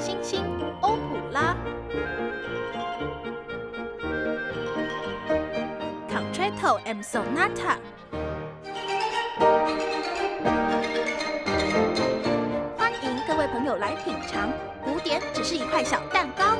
星星欧普拉，Concerto and Sonata。欢迎各位朋友来品尝，古典只是一块小蛋糕。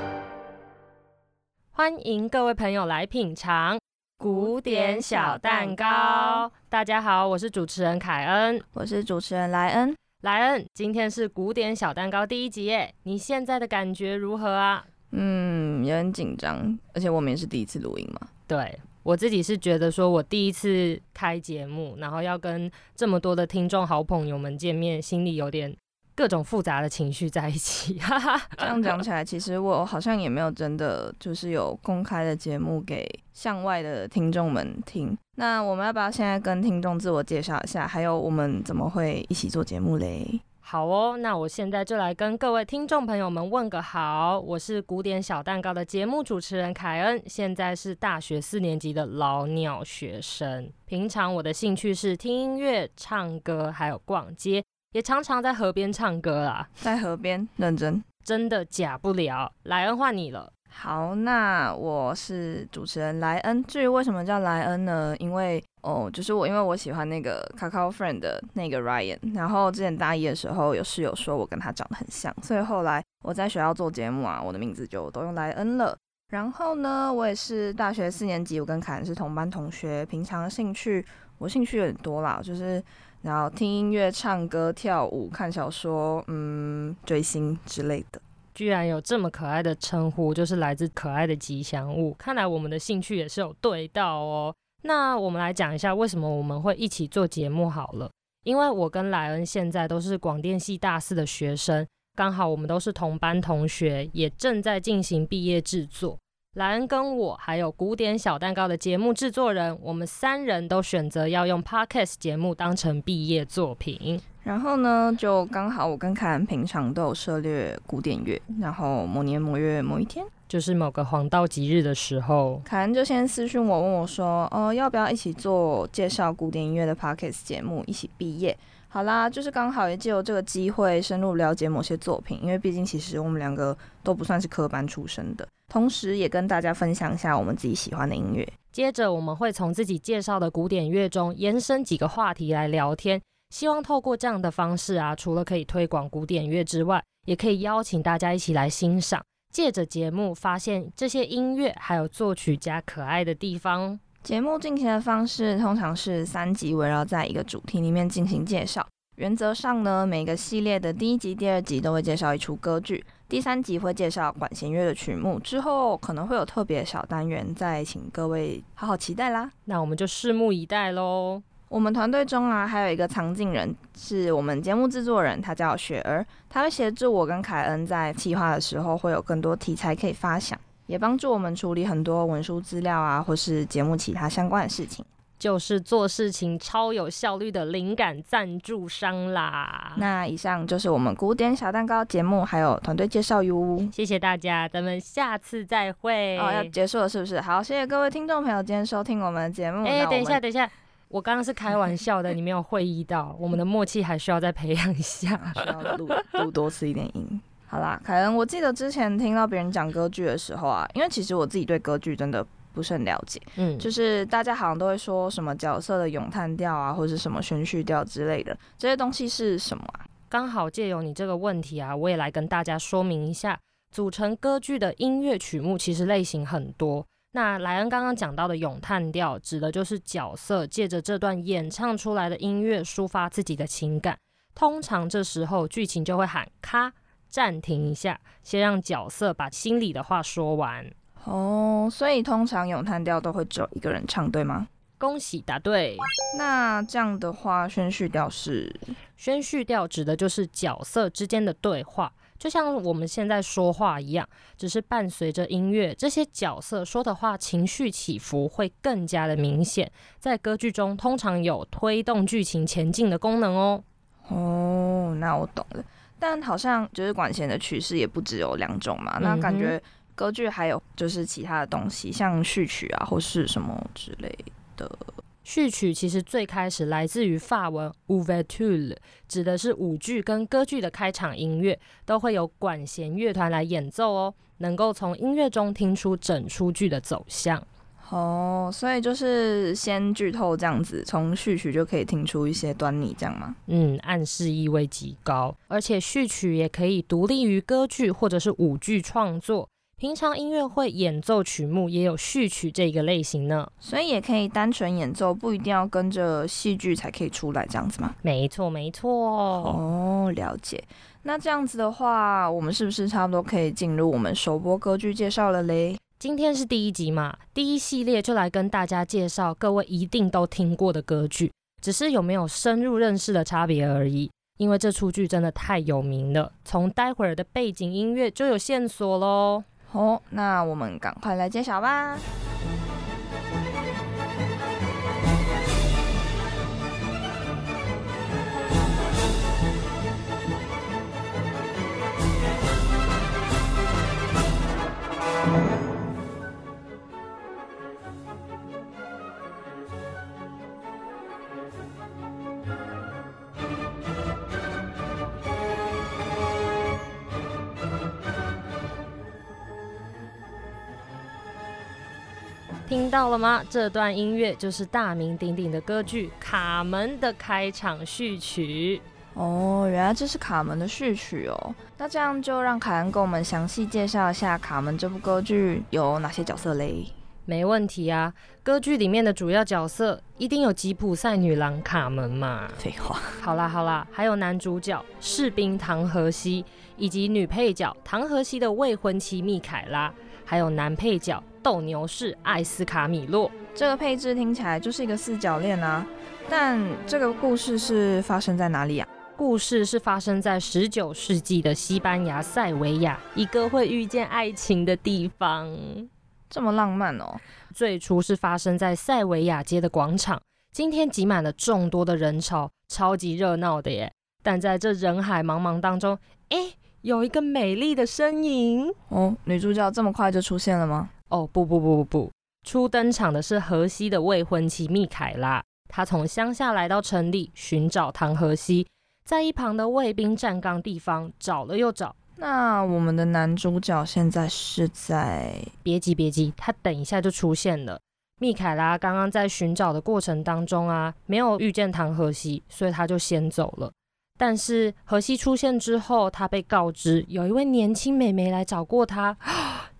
欢迎各位朋友来品尝古典小蛋糕。大家好，我是主持人凯恩，我是主持人莱恩。莱恩，今天是古典小蛋糕第一集耶，你现在的感觉如何啊？嗯，有点紧张，而且我们也是第一次录音嘛。对我自己是觉得说，我第一次开节目，然后要跟这么多的听众好朋友们见面，心里有点。各种复杂的情绪在一起，哈哈这样讲起来，其实我好像也没有真的就是有公开的节目给向外的听众们听。那我们要不要现在跟听众自我介绍一下？还有我们怎么会一起做节目嘞？好哦，那我现在就来跟各位听众朋友们问个好。我是古典小蛋糕的节目主持人凯恩，现在是大学四年级的老鸟学生。平常我的兴趣是听音乐、唱歌，还有逛街。也常常在河边唱歌啦，在河边认真，真的假不了。莱恩换你了，好，那我是主持人莱恩。至于为什么叫莱恩呢？因为哦，就是我，因为我喜欢那个 Cacao Friend 的那个 Ryan，然后之前大一的时候有室友说我跟他长得很像，所以后来我在学校做节目啊，我的名字就都用莱恩了。然后呢，我也是大学四年级，我跟凯恩是同班同学，平常兴趣我兴趣有点多啦，就是。然后听音乐、唱歌、跳舞、看小说，嗯，追星之类的。居然有这么可爱的称呼，就是来自可爱的吉祥物。看来我们的兴趣也是有对到哦。那我们来讲一下为什么我们会一起做节目好了。因为我跟莱恩现在都是广电系大四的学生，刚好我们都是同班同学，也正在进行毕业制作。莱恩跟我还有古典小蛋糕的节目制作人，我们三人都选择要用 podcast 节目当成毕业作品。然后呢，就刚好我跟凯恩平常都有涉猎古典乐，然后某年某月某一天，就是某个黄道吉日的时候，凯恩就先私讯我，问我说：“哦，要不要一起做介绍古典音乐的 podcast 节目，一起毕业？”好啦，就是刚好也借由这个机会深入了解某些作品，因为毕竟其实我们两个都不算是科班出身的。同时，也跟大家分享一下我们自己喜欢的音乐。接着，我们会从自己介绍的古典乐中延伸几个话题来聊天。希望透过这样的方式啊，除了可以推广古典乐之外，也可以邀请大家一起来欣赏。借着节目，发现这些音乐还有作曲家可爱的地方。节目进行的方式通常是三集围绕在一个主题里面进行介绍。原则上呢，每个系列的第一集、第二集都会介绍一出歌剧。第三集会介绍管弦乐的曲目，之后可能会有特别小单元，再请各位好好期待啦。那我们就拭目以待喽。我们团队中啊，还有一个藏镜人，是我们节目制作人，他叫雪儿，他会协助我跟凯恩在企划的时候，会有更多题材可以发想，也帮助我们处理很多文书资料啊，或是节目其他相关的事情。就是做事情超有效率的灵感赞助商啦。那以上就是我们古典小蛋糕节目，还有团队介绍哟。谢谢大家，咱们下次再会。哦，要结束了是不是？好，谢谢各位听众朋友今天收听我们的节目。哎，等一下，等一下，我刚刚是开玩笑的，你没有会意到，我们的默契还需要再培养一下，需要录录多次一点音。好啦，凯恩，我记得之前听到别人讲歌剧的时候啊，因为其实我自己对歌剧真的。不是很了解，嗯，就是大家好像都会说什么角色的咏叹调啊，或者什么宣叙调之类的，这些东西是什么啊？刚好借由你这个问题啊，我也来跟大家说明一下，组成歌剧的音乐曲目其实类型很多。那莱恩刚刚讲到的咏叹调，指的就是角色借着这段演唱出来的音乐抒发自己的情感，通常这时候剧情就会喊咔，暂停一下，先让角色把心里的话说完。哦，所以通常咏叹调都会只有一个人唱，对吗？恭喜答对。那这样的话，宣叙调是？宣叙调指的就是角色之间的对话，就像我们现在说话一样，只是伴随着音乐，这些角色说的话情绪起伏会更加的明显。在歌剧中，通常有推动剧情前进的功能哦。哦，那我懂了。但好像就是管弦的曲式也不只有两种嘛，那感觉。歌剧还有就是其他的东西，像序曲啊，或是什么之类的。序曲其实最开始来自于法文 ouverture，指的是舞剧跟歌剧的开场音乐，都会有管弦乐团来演奏哦，能够从音乐中听出整出剧的走向。哦，所以就是先剧透这样子，从序曲就可以听出一些端倪，这样吗？嗯，暗示意味极高，而且序曲也可以独立于歌剧或者是舞剧创作。平常音乐会演奏曲目也有序曲这个类型呢，所以也可以单纯演奏，不一定要跟着戏剧才可以出来这样子吗？没错，没错。哦，了解。那这样子的话，我们是不是差不多可以进入我们首播歌剧介绍了嘞？今天是第一集嘛，第一系列就来跟大家介绍各位一定都听过的歌剧，只是有没有深入认识的差别而已。因为这出剧真的太有名了，从待会儿的背景音乐就有线索喽。好，那我们赶快来揭晓吧。听到了吗？这段音乐就是大名鼎鼎的歌剧《卡门》的开场序曲。哦，原来这是《卡门》的序曲哦。那这样就让凯恩给我们详细介绍一下《卡门》这部歌剧有哪些角色嘞？没问题啊，歌剧里面的主要角色一定有吉普赛女郎卡门嘛。废话。好啦好啦，还有男主角士兵唐荷西，以及女配角唐荷西的未婚妻密凯拉，还有男配角。斗牛士艾斯卡米洛，这个配置听起来就是一个四角恋啊。但这个故事是发生在哪里啊？故事是发生在十九世纪的西班牙塞维亚，一个会遇见爱情的地方。这么浪漫哦！最初是发生在塞维亚街的广场，今天挤满了众多的人潮，超级热闹的耶。但在这人海茫茫当中，哎，有一个美丽的身影哦。女主角这么快就出现了吗？哦不不不不不，初登场的是荷西的未婚妻蜜凯拉。她从乡下来到城里寻找唐荷西，在一旁的卫兵站岗地方找了又找。那我们的男主角现在是在……别急别急，他等一下就出现了。蜜凯拉刚刚在寻找的过程当中啊，没有遇见唐荷西，所以他就先走了。但是荷西出现之后，他被告知有一位年轻美眉来找过他，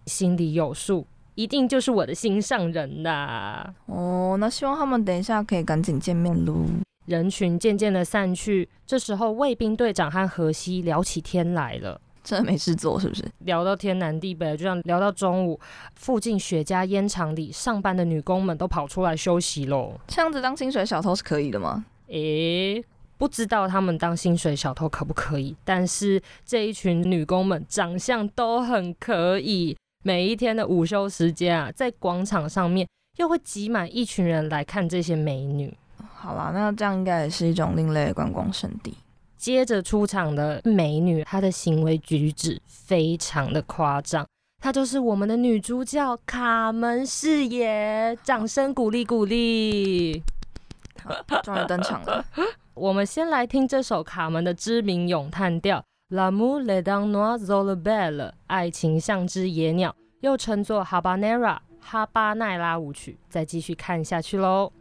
心里有数。一定就是我的心上人呐！哦，那希望他们等一下可以赶紧见面喽。人群渐渐的散去，这时候卫兵队长和荷西聊起天来了。真的没事做是不是？聊到天南地北，就像聊到中午，附近雪茄烟厂里上班的女工们都跑出来休息喽。这样子当薪水小偷是可以的吗？诶，不知道他们当薪水小偷可不可以？但是这一群女工们长相都很可以。每一天的午休时间啊，在广场上面又会挤满一群人来看这些美女。好啦，那这样应该也是一种另类的观光圣地。接着出场的美女，她的行为举止非常的夸张，她就是我们的女主角卡门视野，掌声鼓励鼓励。好终于登场了，我们先来听这首卡门的知名咏叹调。L'amour est un oiseau belle，爱情像只野鸟，又称作 Habanera 哈巴奈拉舞曲。再继续看下去喽。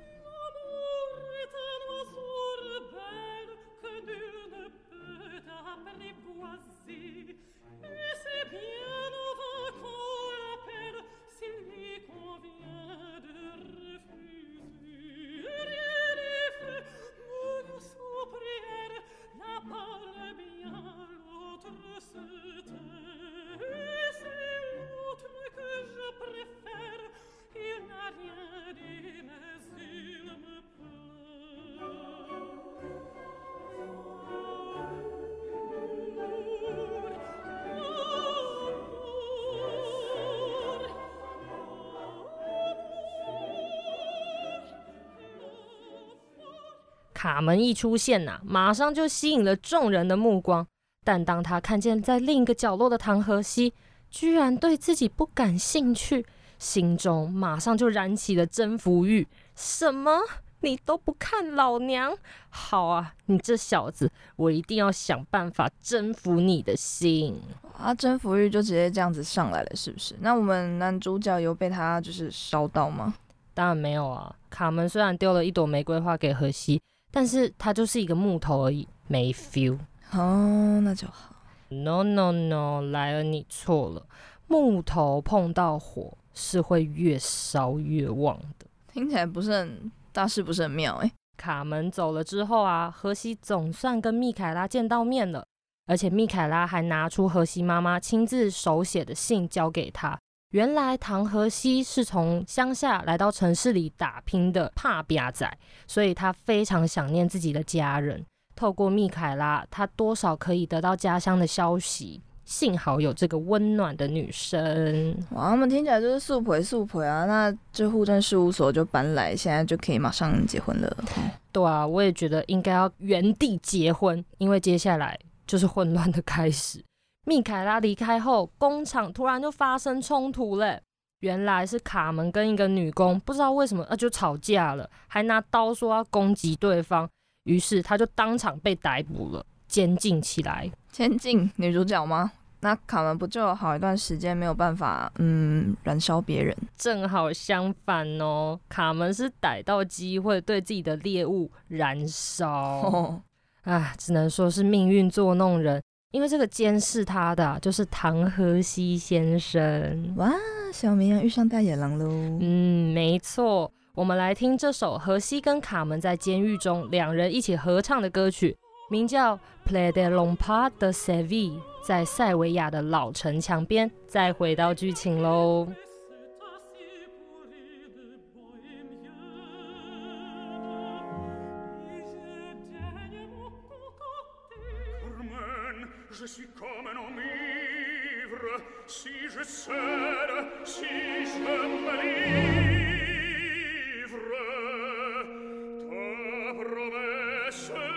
门一出现呐，马上就吸引了众人的目光。但当他看见在另一个角落的唐河西居然对自己不感兴趣，心中马上就燃起了征服欲。什么？你都不看老娘？好啊，你这小子，我一定要想办法征服你的心。啊，征服欲就直接这样子上来了，是不是？那我们男主角有被他就是烧到吗？当然没有啊。卡门虽然丢了一朵玫瑰花给荷西，但是它就是一个木头而已，没 feel。哦，那就好。No no no，莱恩你错了，木头碰到火是会越烧越旺的。听起来不是很大事，不是很妙哎。卡门走了之后啊，荷西总算跟密凯拉见到面了。而且密凯拉还拿出荷西妈妈亲自手写的信交给他。原来唐河西是从乡下来到城市里打拼的怕瘪仔，所以他非常想念自己的家人。透过密凯拉，他多少可以得到家乡的消息。幸好有这个温暖的女生。哇，他们听起来就是速陪速陪啊！那这户政事务所就搬来，现在就可以马上结婚了。对啊，我也觉得应该要原地结婚，因为接下来。就是混乱的开始。蜜凯拉离开后，工厂突然就发生冲突嘞。原来是卡门跟一个女工不知道为什么啊就吵架了，还拿刀说要攻击对方。于是他就当场被逮捕了，监禁起来。监禁女主角吗？那卡门不就有好一段时间没有办法嗯燃烧别人？正好相反哦，卡门是逮到机会对自己的猎物燃烧。啊，只能说是命运作弄人，因为这个监视他的就是唐河西先生。哇，小绵羊遇上大野狼喽！嗯，没错，我们来听这首河西跟卡门在监狱中两人一起合唱的歌曲，名叫《Play de Lompa de Seville》，在塞维亚的老城墙边。再回到剧情喽。promesse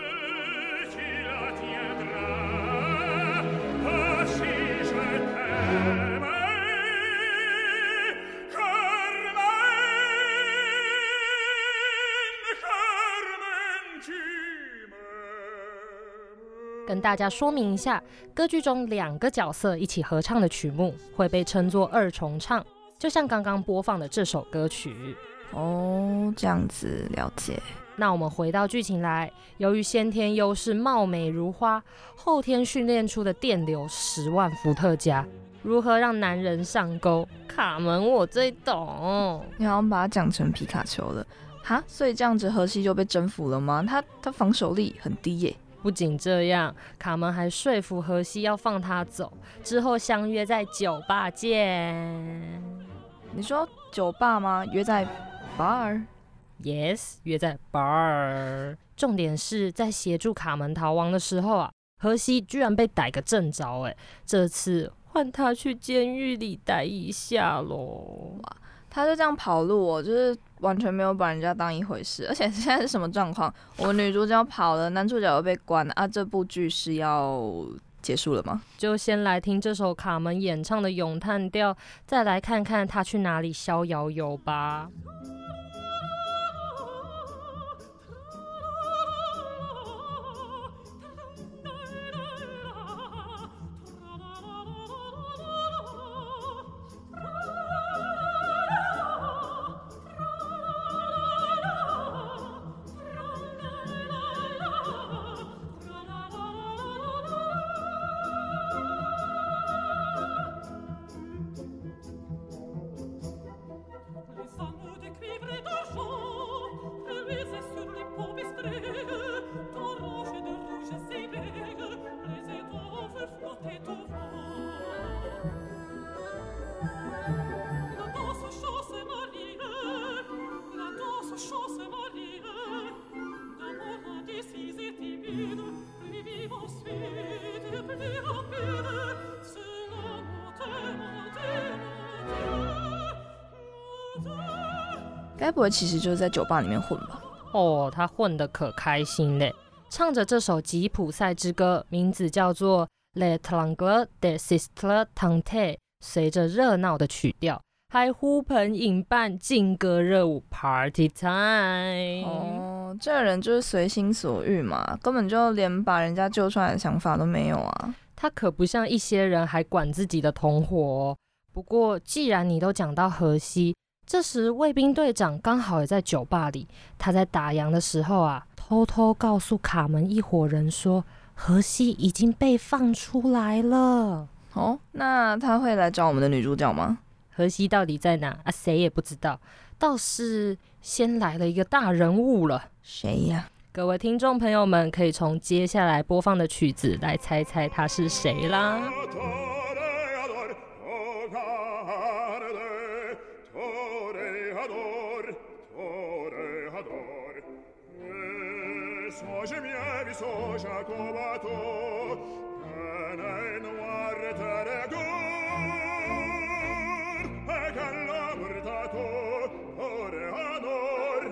跟大家说明一下，歌剧中两个角色一起合唱的曲目会被称作二重唱，就像刚刚播放的这首歌曲。哦，这样子了解。那我们回到剧情来，由于先天优势貌美如花，后天训练出的电流十万伏特加，如何让男人上钩？卡门我最懂。你好像把它讲成皮卡丘了，哈？所以这样子荷西就被征服了吗？他他防守力很低耶。不仅这样，卡门还说服荷西要放他走，之后相约在酒吧见。你说酒吧吗？约在 bar？Yes，约在 bar。重点是在协助卡门逃亡的时候啊，荷西居然被逮个正着，哎，这次换他去监狱里待一下喽。他就这样跑路，我就是完全没有把人家当一回事。而且现在是什么状况？我女主角跑了，男主角又被关了啊！这部剧是要结束了吗？就先来听这首卡门演唱的咏叹调，再来看看他去哪里逍遥游吧。不会其实就是在酒吧里面混吧？哦，他混得可开心嘞，唱着这首吉普赛之歌，名字叫做《Le Tango de Sister Tante》，随着热闹的曲调，还呼朋引伴劲歌热舞，Party time。哦，这个人就是随心所欲嘛，根本就连把人家救出来的想法都没有啊。他可不像一些人还管自己的同伙哦。不过，既然你都讲到河西，这时卫兵队长刚好也在酒吧里，他在打烊的时候啊，偷偷告诉卡门一伙人说。荷西已经被放出来了哦，那他会来找我们的女主角吗？荷西到底在哪啊？谁也不知道。倒是先来了一个大人物了，谁呀？各位听众朋友们，可以从接下来播放的曲子来猜猜他是谁啦。Soja mia vi soja covato Pene noir teregor E callamur tato Ore anor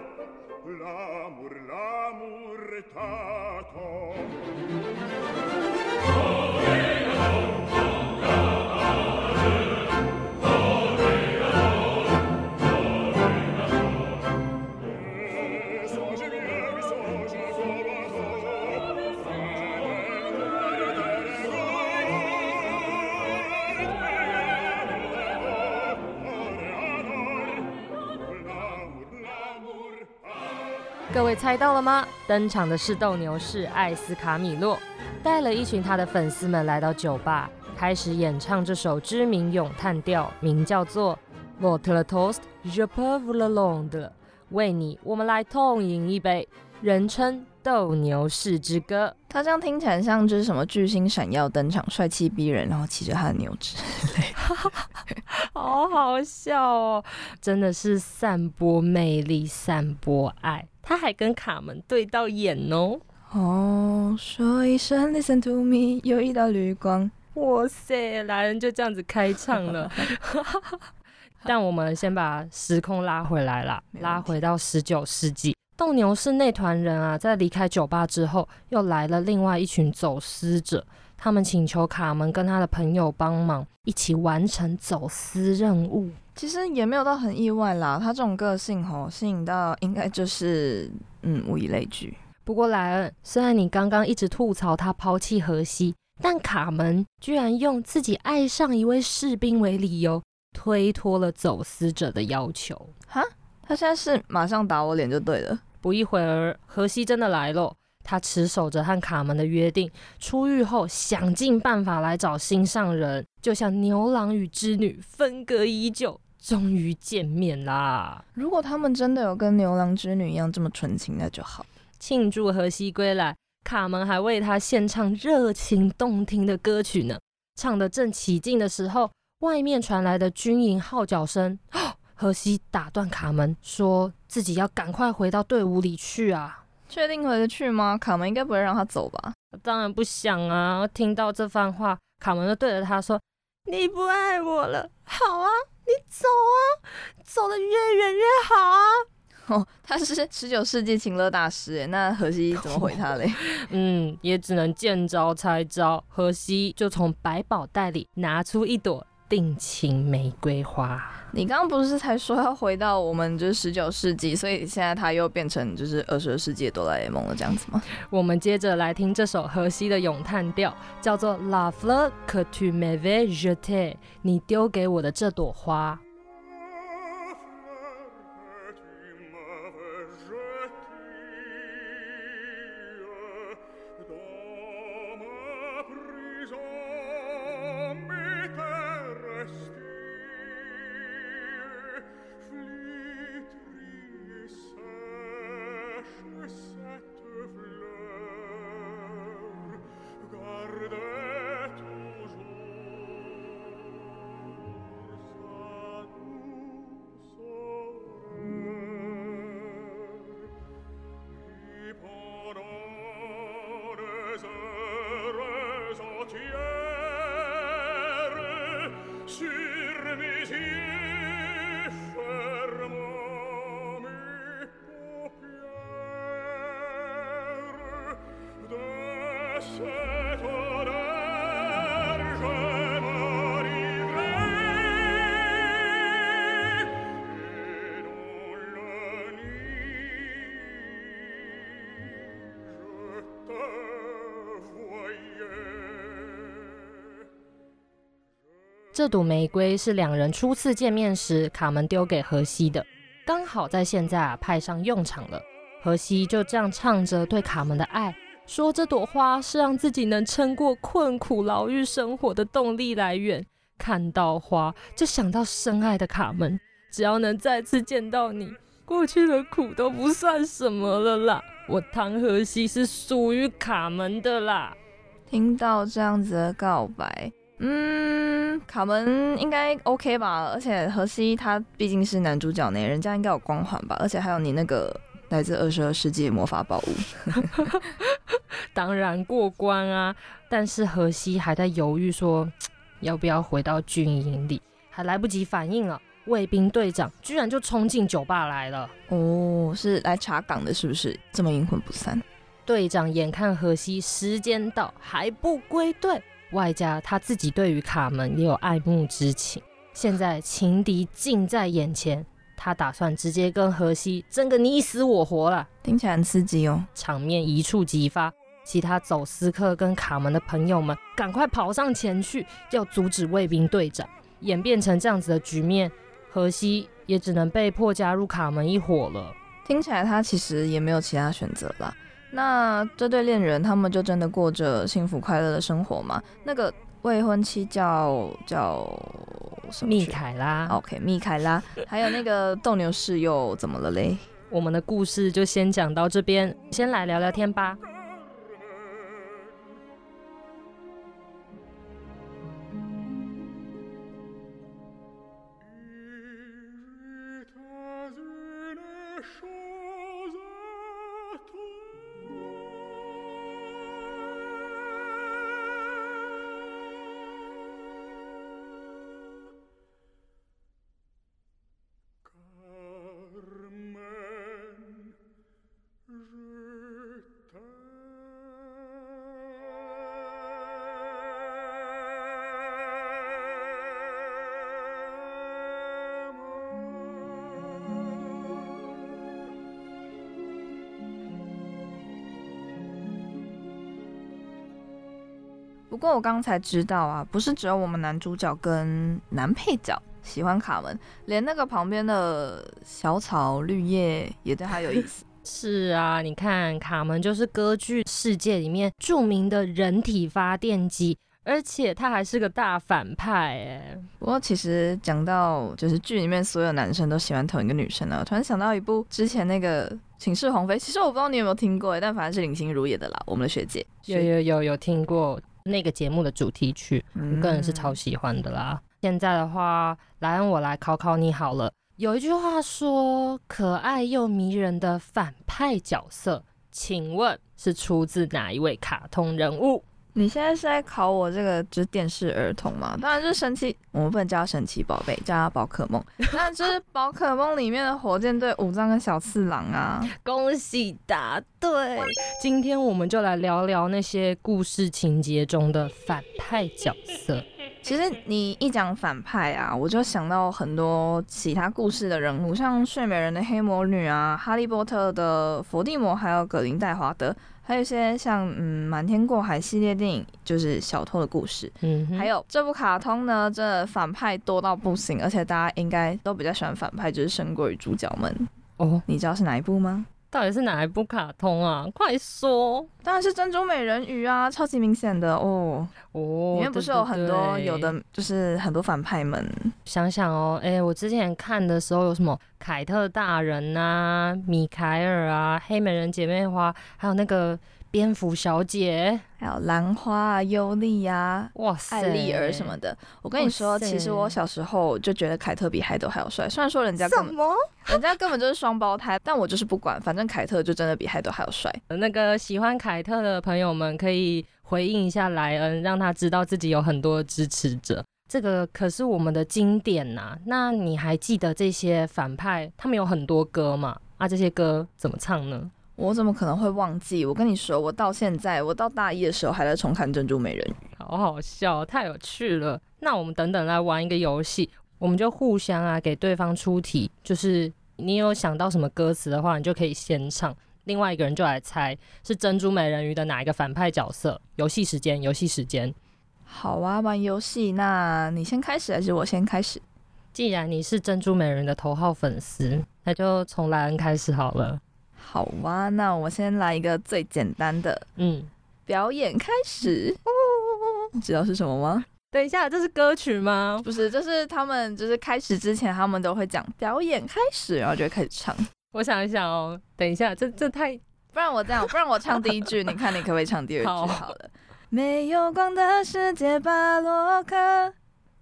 Lamur lamur tato 各位猜到了吗？登场的是斗牛士艾斯卡米洛，带了一群他的粉丝们来到酒吧，开始演唱这首知名咏叹调，名叫做《Votre toast, je peux vous le rendre》，为你，我们来痛饮一杯，人称斗牛士之歌。他这样听起来像就是什么巨星闪耀登场，帅气逼人，然后骑着他的牛之类，好好笑哦！真的是散播魅力，散播爱。他还跟卡门对到眼哦，哦，说一声 Listen to me，有一道绿光，哇塞，来人就这样子开唱了。但我们先把时空拉回来啦，拉回到十九世纪，斗牛士那团人啊，在离开酒吧之后，又来了另外一群走私者，他们请求卡门跟他的朋友帮忙，一起完成走私任务。其实也没有到很意外啦，他这种个性吼，吸引到应该就是嗯物以类聚。不过莱恩，虽然你刚刚一直吐槽他抛弃荷西，但卡门居然用自己爱上一位士兵为理由，推脱了走私者的要求。哈，他现在是马上打我脸就对了。不一会儿，荷西真的来了，他持守着和卡门的约定，出狱后想尽办法来找心上人，就像牛郎与织女分隔已久。终于见面啦！如果他们真的有跟牛郎织女一样这么纯情，那就好。庆祝荷西归来，卡门还为他献唱热情动听的歌曲呢。唱得正起劲的时候，外面传来的军营号角声。荷西打断卡门，说自己要赶快回到队伍里去啊！确定回得去吗？卡门应该不会让他走吧？当然不想啊！听到这番话，卡门就对着他说：“你不爱我了，好啊。”你走啊，走得越远越好啊！哦，他是十九世纪情乐大师哎，那荷西怎么回他嘞？嗯，也只能见招拆招。荷西就从百宝袋里拿出一朵。定情玫瑰花，你刚刚不是才说要回到我们就是十九世纪，所以现在它又变成就是二十二世纪哆啦 A 梦了这样子吗？我们接着来听这首荷西的咏叹调，叫做 La fleur que tu m'avais jetée，你丢给我的这朵花。这朵玫瑰是两人初次见面时卡门丢给荷西的，刚好在现在啊派上用场了。荷西就这样唱着对卡门的爱，说这朵花是让自己能撑过困苦牢狱生活的动力来源。看到花就想到深爱的卡门，只要能再次见到你，过去的苦都不算什么了啦。我唐荷西是属于卡门的啦。听到这样子的告白，嗯，卡门应该 OK 吧？而且荷西他毕竟是男主角呢，人家应该有光环吧？而且还有你那个来自二十二世纪魔法宝物，当然过关啊。但是荷西还在犹豫，说要不要回到军营里，还来不及反应了，卫兵队长居然就冲进酒吧来了。哦，是来查岗的，是不是？这么阴魂不散。队长眼看荷西时间到还不归队，外加他自己对于卡门也有爱慕之情，现在情敌近在眼前，他打算直接跟荷西争个你死我活了。听起来很刺激哦，场面一触即发，其他走私客跟卡门的朋友们赶快跑上前去，要阻止卫兵队长。演变成这样子的局面，荷西也只能被迫加入卡门一伙了。听起来他其实也没有其他选择了。那这对恋人，他们就真的过着幸福快乐的生活吗？那个未婚妻叫叫什么？密凯拉。OK，密凯拉。还有那个斗牛士又怎么了嘞？我们的故事就先讲到这边，先来聊聊天吧。不过我刚才知道啊，不是只有我们男主角跟男配角喜欢卡门，连那个旁边的小草绿叶也对他有意思。是啊，你看卡门就是歌剧世界里面著名的人体发电机，而且他还是个大反派哎。不过其实讲到就是剧里面所有男生都喜欢同一个女生呢，我突然想到一部之前那个《寝室红飞》，其实我不知道你有没有听过哎，但反正是林心如演的啦，我们的学姐。有有有有听过那个节目的主题曲，嗯我个人是超喜欢的啦。现在的话，来让我来考考你好了。有一句话说，可爱又迷人的反派角色，请问是出自哪一位卡通人物？你现在是在考我这个就是电视儿童嘛？当然就是神奇，我们不能叫他神奇宝贝，叫他宝可梦。那就是宝可梦里面的火箭队武藏跟小次郎啊。恭喜答对！今天我们就来聊聊那些故事情节中的反派角色。其实你一讲反派啊，我就想到很多其他故事的人物，像睡美人的黑魔女啊，哈利波特的伏地魔，还有葛林戴华德，还有一些像嗯瞒天过海系列电影，就是小偷的故事。嗯，还有这部卡通呢，这反派多到不行，而且大家应该都比较喜欢反派，就是胜过于主角们。哦，你知道是哪一部吗？到底是哪一部卡通啊？快说当然是珍珠美人鱼啊，超级明显的哦。哦！里面不是有很多有的就是很多反派们，想想哦，哎、我之前看的时候有什么凯特大人啊、米凯尔啊、黑美人姐妹花，还有那个蝙蝠小姐，还有兰花啊、尤利啊、哇塞，艾丽儿什么的。我跟你说，其实我小时候就觉得凯特比海斗还要帅，虽然说人家根本么？人家根本就是双胞胎，但我就是不管，反正凯特就真的比海斗还要帅。那个喜欢凯特的朋友们可以回应一下莱恩，让他知道自己有很多支持者。这个可是我们的经典呐、那你还记得这些反派他们有很多歌嘛？啊，这些歌怎么唱呢？我怎么可能会忘记？我跟你说，我到现在，我到大一的时候还在重看《珍珠美人鱼》。好好笑，太有趣了。那我们等等来玩一个游戏，我们就互相啊给对方出题，就是你有想到什么歌词的话，你就可以先唱，另外一个人就来猜是珍珠美人鱼的哪一个反派角色。游戏时间，游戏时间。好啊，玩游戏，那你先开始还是我先开始？既然你是珍珠美人的头号粉丝，那就从莱恩开始好了。好哇，那我先来一个最简单的嗯，表演开始。你知道是什么吗？等一下，这是歌曲吗？不是，就是他们就是开始之前，他们都会讲表演开始，然后就会开始唱。我想一想哦，等一下，这这太不然我这样，不然我唱第一句，你看你可不可以唱第二句好好了。没有光的世界，巴洛克。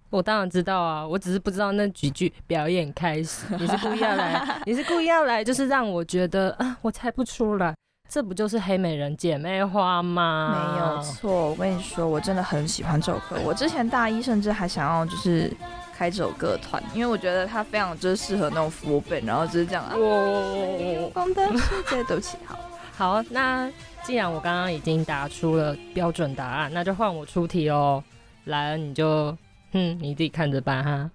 我当然知道啊，我只是不知道那几句表演开始，你是故意要来，你是故意要来，就是让我觉得啊，我猜不出来，这不就是黑美人姐妹花吗？没有错，我跟你说，我真的很喜欢这首歌。我之前大一甚至还想要就是开这首歌团，因为我觉得它非常就是适合那种副本，然后就是这样啊。没有哇，光的世界，对不起，好。好，那既然我刚刚已经答出了标准答案，那就换我出题哦。来了，你就，哼，你自己看着办哈。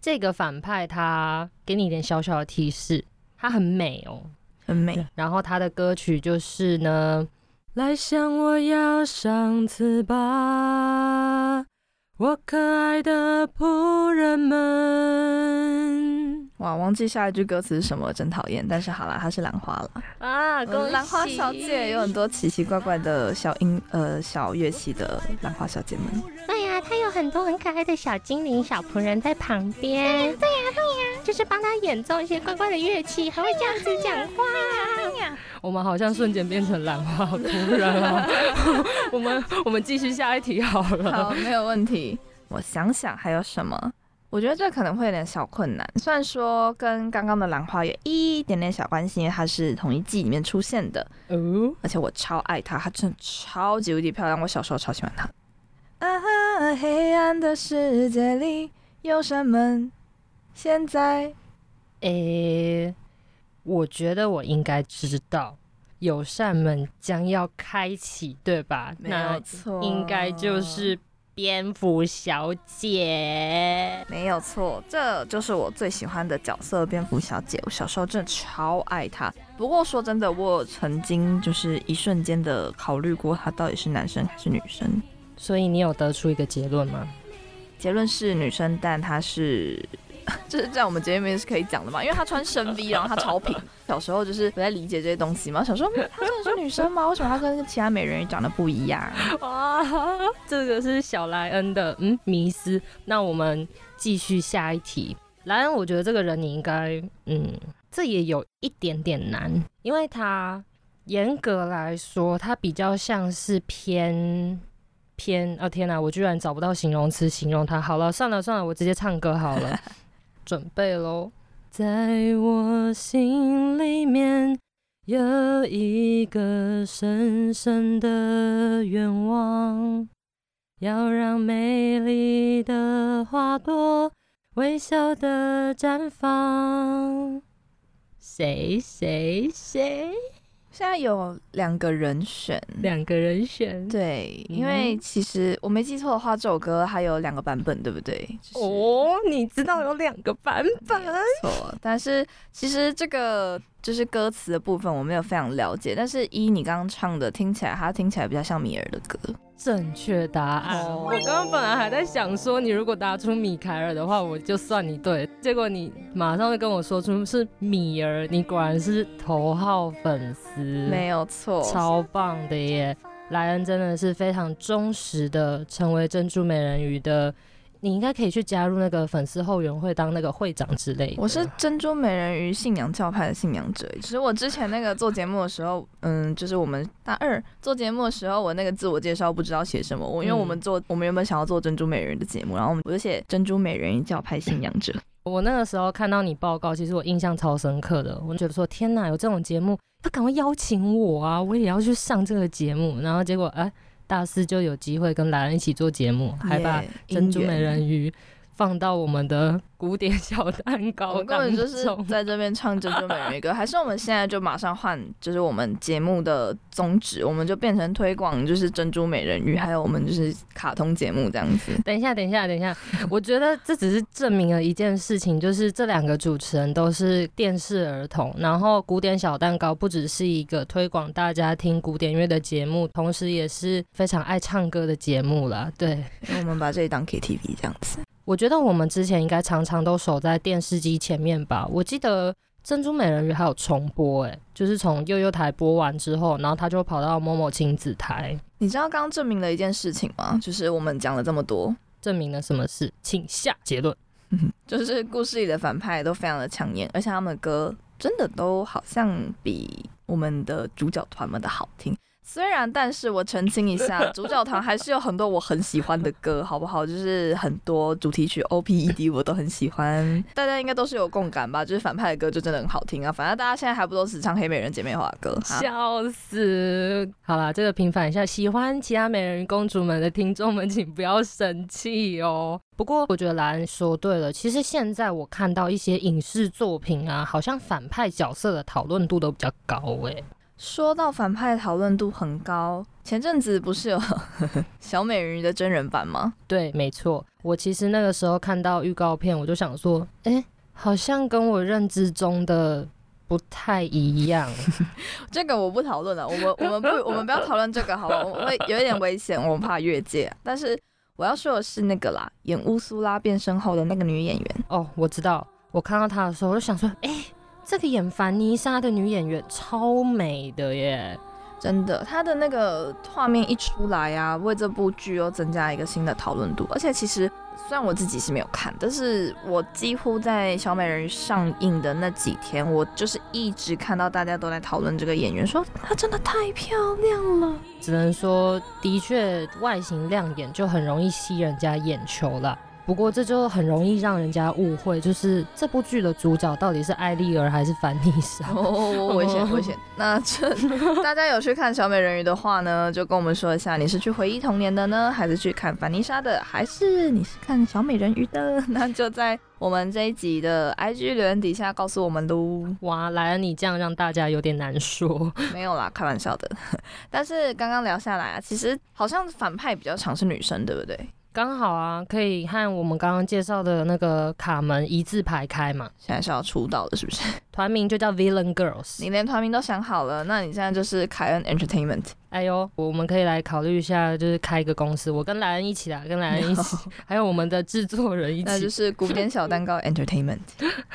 这个反派他给你一点小小的提示，他很美哦。很美，然后他的歌曲就是呢，来向我要上次吧，我可爱的仆人们哇，忘记下一句歌词是什么，真讨厌。但是好啦，她是兰花了。啊！恭喜兰花小姐有很多奇奇怪怪的小音呃小乐器的兰花小姐们。他有很多很可爱的小精灵、小仆人在旁边。对呀、对呀、就是帮他演奏一些怪怪的乐器，还会这样子讲话。我们好像瞬间变成兰花仆人了。我们我们继续下一题好了。好，没有问题。我想想还有什么？我觉得这可能会有点小困难。虽然说跟刚刚的兰花有一点点小关系，因为它是同一季里面出现的，哦，而且我超爱它，它真的超级无敌漂亮。我小时候超喜欢她。啊，黑暗的世界里有什么？现在诶、我觉得我应该知道，友善门将要开启，对吧？没那有错，应该就是蝙蝠小姐。没有错，这就是我最喜欢的角色——蝙蝠小姐。我小时候真的超爱她。不过说真的，我曾经就是一瞬间的考虑过她到底是男生还是女生。所以你有得出一个结论吗？结论是女生，但她是，就是在我们节目里面是可以讲的嘛，因为她穿深 V，然后她超平。小时候就是不太理解这些东西嘛，想说嗯她真的是女生吗？为什么她跟其他美人鱼长得不一样？哇，这个是小莱恩的嗯迷思。那我们继续下一题。莱恩，我觉得这个人你应该嗯，这也有一点点难，因为他严格来说，他比较像是偏偏啊天哪，我居然找不到形容词形容它。好了，算了算了，我直接唱歌好了，准备喽。在我心里面有一个深深的愿望，要让美丽的花朵微笑的绽放。谁谁谁？现在有两个人选，两个人选。对，嗯因为其实我没记错的话，这首歌还有两个版本，对不对？就是哦，你知道有两个版本？错，但是其实这个就是歌词的部分我没有非常了解，但是一你刚刚唱的听起来，它听起来比较像米尔的歌。正确答案。哦我刚刚本来还在想说，你如果答出米凯尔的话，我就算你对。结果你马上就跟我说出是米儿，你果然是头号粉丝，没有错，超棒的耶！莱恩真的是非常忠实的成为珍珠美人鱼的，你应该可以去加入那个粉丝后援会当那个会长之类的。我是珍珠美人鱼信仰教派的信仰者。其实我之前那个做节目的时候，嗯，就是我们大二做节目的时候，我那个自我介绍不知道写什么，我因为我们做、我们原本想要做珍珠美人鱼的节目，然后我们我就写珍珠美人鱼教派信仰者。我那个时候看到你报告，其实我印象超深刻的。我觉得说，天哪，有这种节目，他赶快邀请我啊！我也要去上这个节目。然后结果，哎，大四就有机会跟兰恩一起做节目，还把珍珠美人鱼放到我们的古典小蛋糕我根本就是。在这边唱珍珠美人鱼歌，还是我们现在就马上换，就是我们节目的宗旨，我们就变成推广就是珍珠美人鱼，还有我们就是卡通节目这样子。等一下，等一下，等一下，我觉得这只是证明了一件事情，就是这两个主持人都是电视儿童，然后古典小蛋糕不只是一个推广大家听古典乐的节目，同时也是非常爱唱歌的节目啦。对，我们把这里当 KTV 这样子。我觉得我们之前应该常常都守在电视机前面吧。我记得珍珠美人鱼还有重播，哎，就是从悠悠台播完之后，然后他就跑到某某亲子台，你知道刚刚证明了一件事情吗？就是我们讲了这么多，证明了什么事？请下结论。就是故事里的反派都非常的抢眼，而且他们的歌真的都好像比我们的主角团们的好听。虽然，但是我澄清一下，主角堂还是有很多我很喜欢的歌，好不好？就是很多主题曲 O P E D 我都很喜欢，大家应该都是有共感吧？就是反派的歌就真的很好听啊！反正大家现在还不都只唱黑美人姐妹花的歌？笑死！好啦，这个平反一下，喜欢其他美人公主们的听众们，请不要生气哦。不过我觉得莱恩说对了，其实现在我看到一些影视作品啊，好像反派角色的讨论度都比较高诶。说到反派讨论度很高，前阵子不是有 小美人鱼的真人版吗？对，没错。我其实那个时候看到预告片，我就想说，哎，好像跟我认知中的不太一样。这个我不讨论了，我们我们不我们不要讨论这个好了，我会有一点危险，我怕越界。但是我要说的是那个啦，演乌苏拉变身后的那个女演员，哦，我知道。我看到她的时候，我就想说，哎，这个演凡妮莎的女演员超美的耶。真的，她的那个画面一出来啊，为这部剧又增加一个新的讨论度。而且其实虽然我自己是没有看，但是我几乎在小美人鱼上映的那几天，我就是一直看到大家都在讨论这个演员，说她真的太漂亮了。只能说，的确外形亮眼就很容易吸人家眼球啦。不过这就很容易让人家误会，就是这部剧的主角到底是艾丽儿还是凡妮莎？哦，危险危险！那这 大家有去看小美人鱼的话呢，就跟我们说一下，你是去回忆童年的呢，还是去看凡妮莎的，还是你是看小美人鱼的？那就在我们这一集的 IG 留言底下告诉我们喽。哇，来了，你这样让大家有点难说。没有啦，开玩笑的。但是刚刚聊下来啊，其实好像反派比较常是女生，对不对？刚好啊，可以和我们刚刚介绍的那个卡门一字排开嘛。现在是要出道了，是不是？团名就叫 Villain Girls。你连团名都想好了，那你现在就是凯恩 Entertainment。哎呦，我们可以来考虑一下，就是开一个公司，我跟莱恩一起啦，跟莱恩一起，还有我们的制作人一起，那就是古典小蛋糕 Entertainment。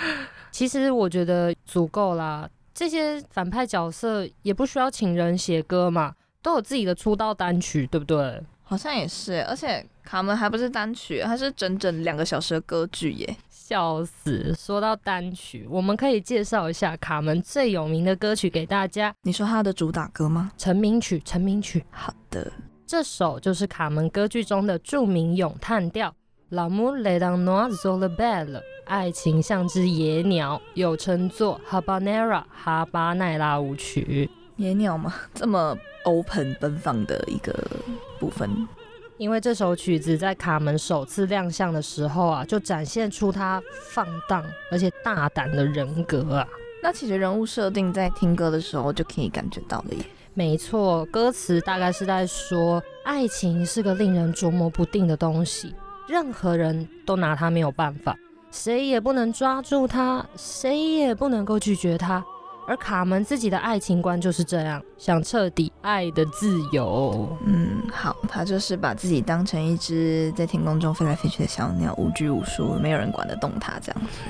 其实我觉得足够啦，这些反派角色也不需要请人写歌嘛，都有自己的出道单曲，对不对？好像也是，而且卡门还不是单曲，它是整整两个小时的歌剧耶！笑死！说到单曲，我们可以介绍一下卡门最有名的歌曲给大家。你说它的主打歌吗？成名曲，成名曲。好的，这首就是卡门歌剧中的著名咏叹调《L'amour est un oiseau de belle》，爱情像只野鸟，又称作 Habanera 哈巴奈拉舞曲。野鸟吗？这么 open 奔放的一个部分。因为这首曲子在卡门首次亮相的时候啊，就展现出他放荡而且大胆的人格啊。那其实人物设定在听歌的时候就可以感觉到了耶。没错，歌词大概是在说，爱情是个令人琢磨不定的东西，任何人都拿它没有办法，谁也不能抓住它，谁也不能够拒绝它。而卡门自己的爱情观就是这样，想彻底爱的自由。嗯，好，他就是把自己当成一只在天空中飞来飞去的小鸟，无拘无束，没有人管得动他这样子。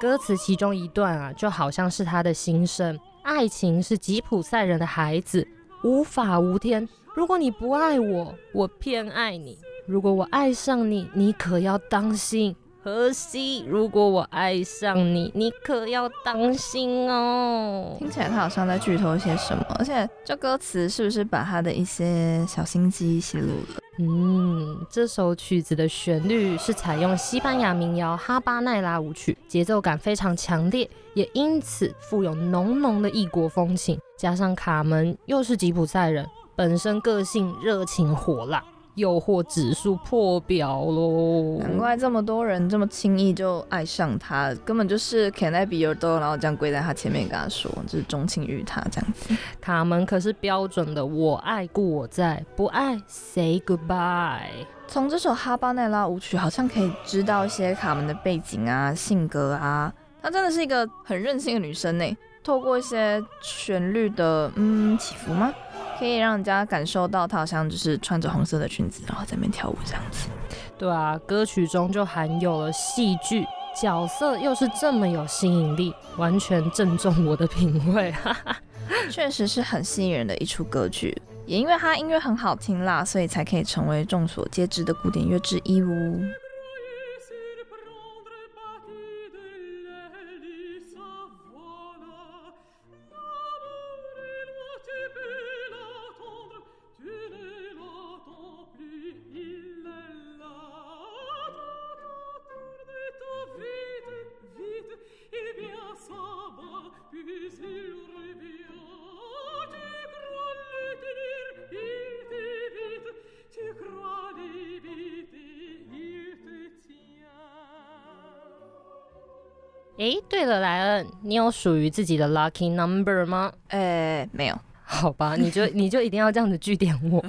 歌词其中一段啊，就好像是他的心声：爱情是吉普赛人的孩子，无法无天。如果你不爱我，我偏爱你；如果我爱上你，你可要当心。荷西，如果我爱上你，你可要当心哦。听起来他好像在剧透一些什么，而且这歌词是不是把他的一些小心机泄露了？嗯，这首曲子的旋律是采用西班牙民谣哈巴奈拉舞曲，节奏感非常强烈，也因此富有浓浓的异国风情。加上卡门又是吉普赛人，本身个性热情火辣。诱惑指数破表喽。难怪这么多人这么轻易就爱上他，根本就是 Can I be your dog，然后这样跪在他前面跟他说，就是钟情于他这样子。卡门可是标准的我爱故我在，不爱 say goodbye。从这首哈巴奈拉舞曲，好像可以知道一些卡门的背景啊、性格啊。她真的是一个很任性的女生呢。透过一些旋律的嗯起伏吗，可以让人家感受到她好像就是穿着红色的裙子，然后在那边跳舞这样子。对啊，歌曲中就含有了戏剧角色，又是这么有吸引力，完全正中我的品味。确实是很吸引人的一出歌剧。也因为它音乐很好听啦，所以才可以成为众所皆知的古典乐之一哦。哎，对了，莱恩，你有属于自己的 lucky number 吗？呃，没有。好吧，你就 你就一定要这样子据点我。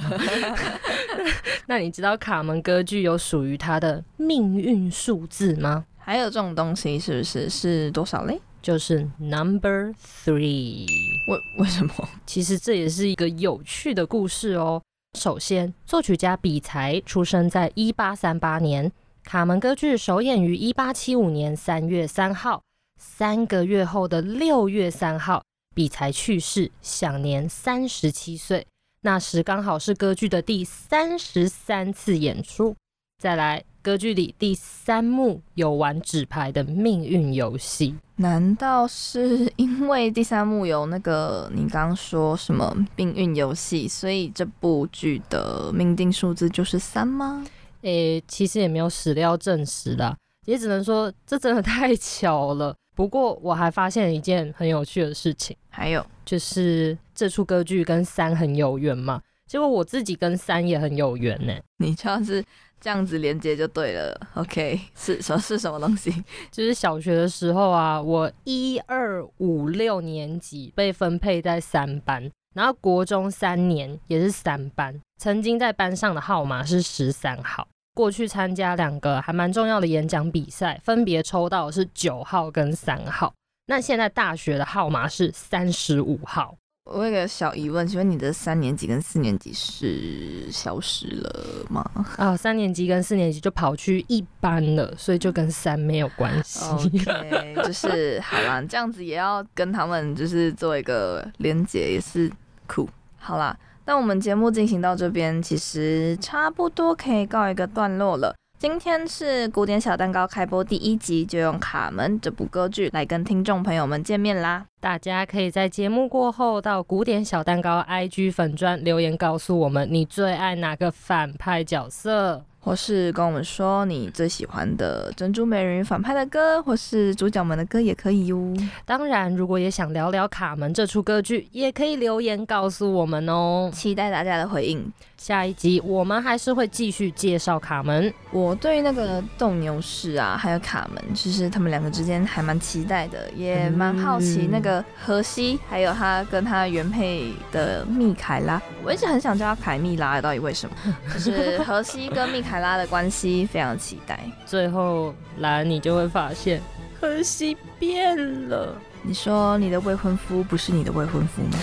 那你知道卡门歌剧有属于它的命运数字吗？还有这种东西是不是？是多少嘞？就是 number three。为为什么？其实这也是一个有趣的故事哦。首先，作曲家比才出生在一八三八年。卡门歌剧首演于一八七五年三月三号，三个月后的六月三号，比才去世，享年三十七岁。那时刚好是歌剧的第三十三次演出。再来，歌剧里第三幕有玩纸牌的命运游戏，难道是因为第三幕有那个你刚刚说什么命运游戏，所以这部剧的命定数字就是三吗？诶，其实也没有史料证实啦，也只能说这真的太巧了。不过我还发现一件很有趣的事情，还有就是这出歌剧跟三很有缘嘛。结果我自己跟三也很有缘呢。你就是这样子连接就对了。OK，是什是什么东西？就是小学的时候啊，我一二五六年级被分配在三班。然后国中三年也是三班，曾经在班上的号码是十三号。过去参加两个还蛮重要的演讲比赛，分别抽到是九号跟三号。那现在大学的号码是三十五号。我有个小疑问，请问你的三年级跟四年级是消失了吗？啊，三年级跟四年级就跑去一班了，所以就跟三没有关系。OK，就是好啦，这样子也要跟他们就是做一个连接，也是酷。好啦，那我们节目进行到这边，其实差不多可以告一个段落了。今天是古典小蛋糕开播第一集，就用《卡门》这部歌剧来跟听众朋友们见面啦。大家可以在节目过后到古典小蛋糕 IG 粉砖留言告诉我们，你最爱哪个反派角色。或是跟我们说你最喜欢的珍珠美人鱼反派的歌，或是主角们的歌也可以哟。当然，如果也想聊聊卡门这出歌剧，也可以留言告诉我们哦。期待大家的回应。下一集我们还是会继续介绍卡门。我对那个斗牛士啊，还有卡门，其实他们两个之间还蛮期待的，也蛮好奇那个荷西，还有他跟他原配的密凯拉。我一直很想叫他凯密拉，到底为什么？就是荷西跟密。凯拉的关系非常期待，最后来你就会发现荷西变了。你说你的未婚夫不是你的未婚夫吗？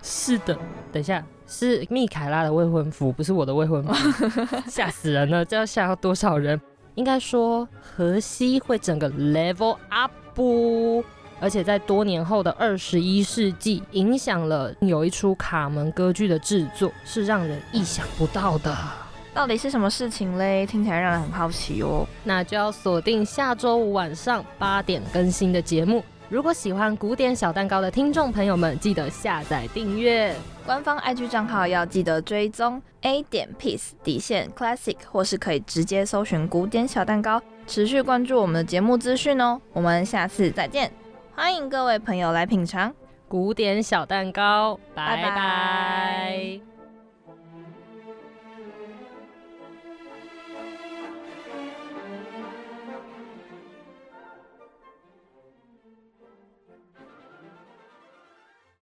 是的，等一下是密凯拉的未婚夫，不是我的未婚夫，吓死人了！这要吓到多少人？应该说荷西会整个 level up，而且在多年后的二十一世纪，影响了有一出卡门歌剧的制作，是让人意想不到的。到底是什么事情嘞？听起来让人很好奇哦。那就要锁定下周五晚上八点更新的节目。如果喜欢古典小蛋糕的听众朋友们，记得下载订阅。官方 IG 账号，要记得追踪。A 点 Peace 底线 Classic，或是可以直接搜寻古典小蛋糕，持续关注我们的节目资讯哦。我们下次再见，欢迎各位朋友来品尝。古典小蛋糕，拜拜。